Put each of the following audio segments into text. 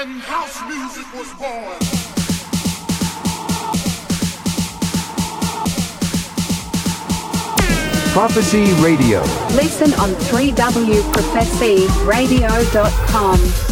and house music was born. Prophecy Radio. Listen on 3wprophecyradio.com.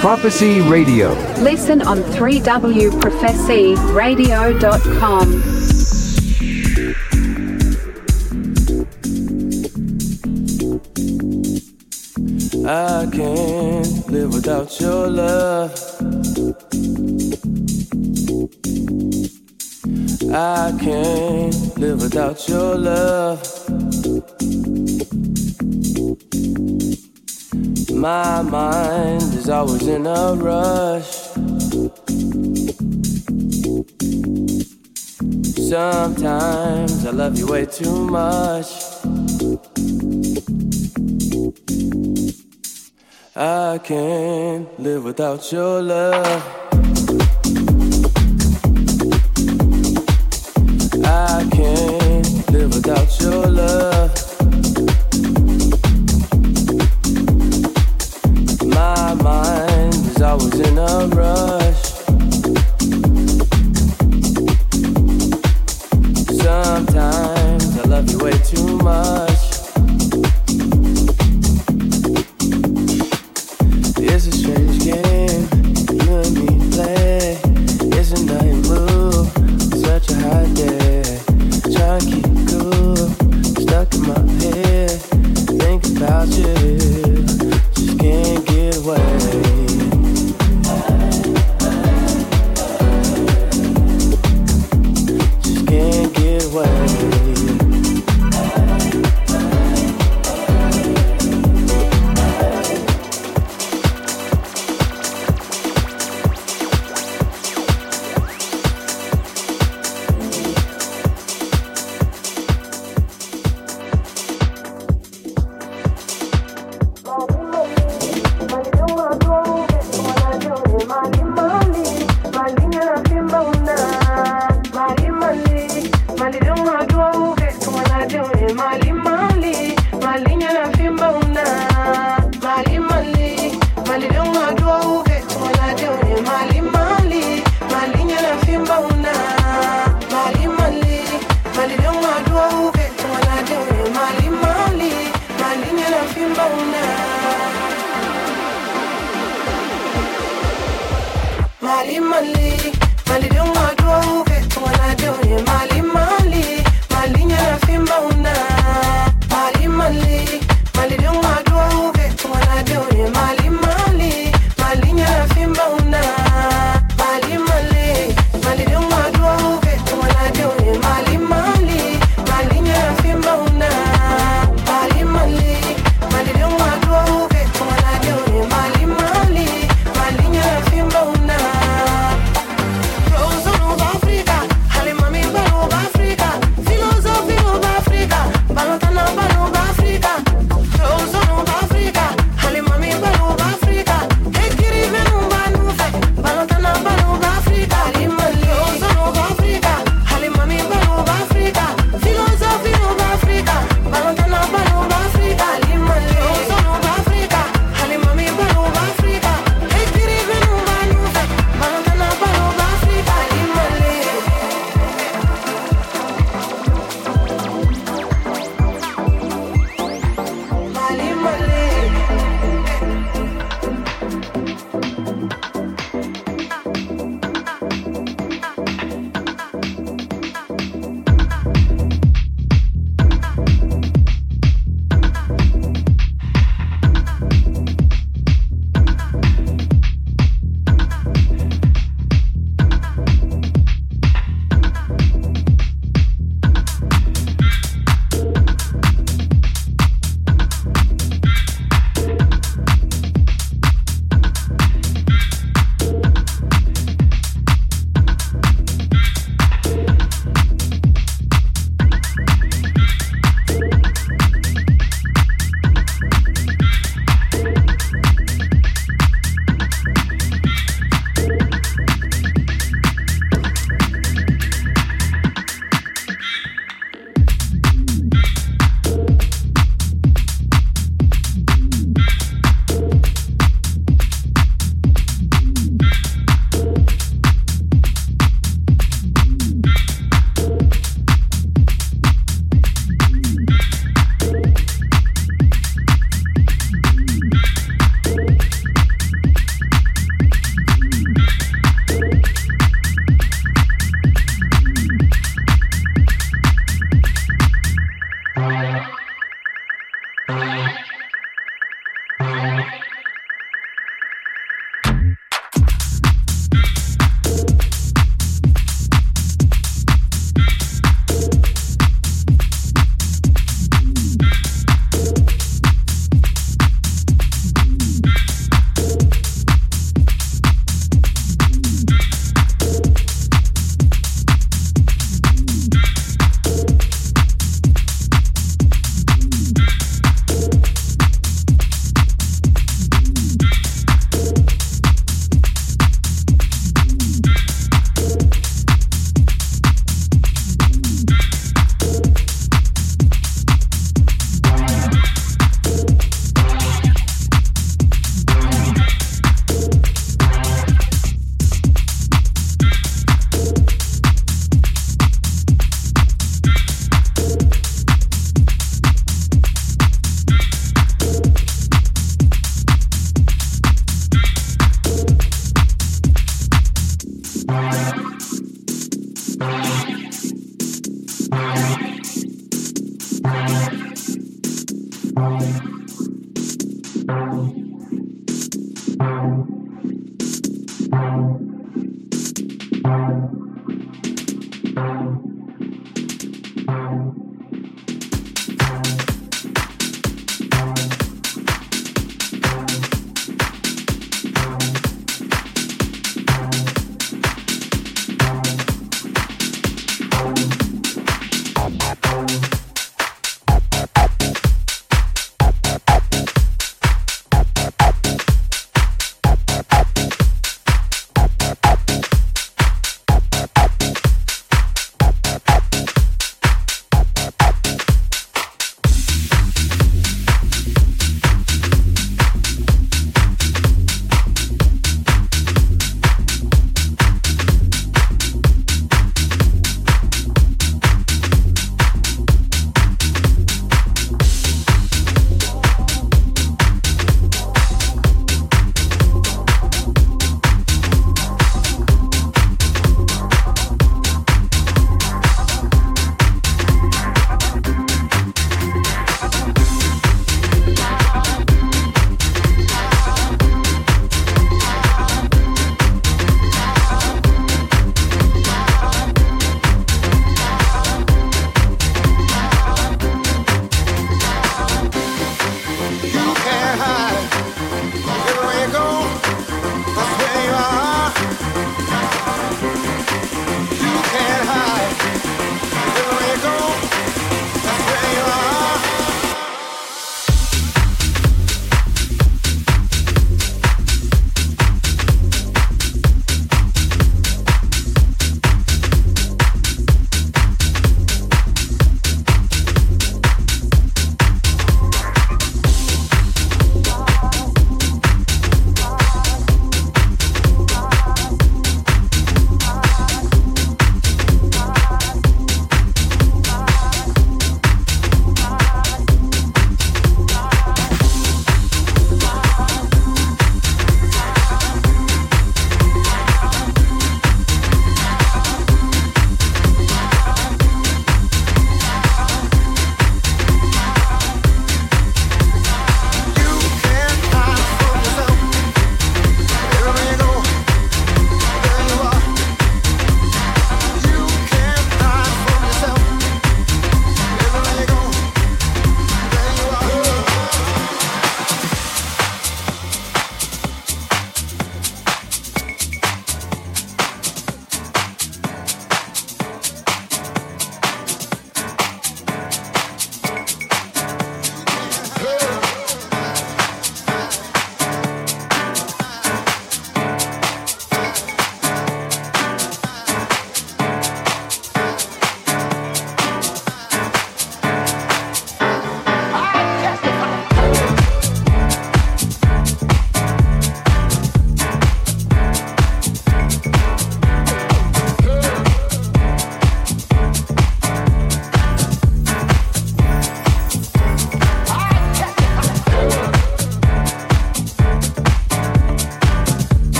Prophecy Radio. Listen on 3wprophecyradio.com. I can't live without your love. I can't live without your love. My mind is always in a rush. Sometimes I love you way too much. I can't live without your love. I can't live without your love. I was in a rush.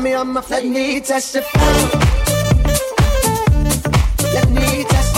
Let me testify. Cause my baby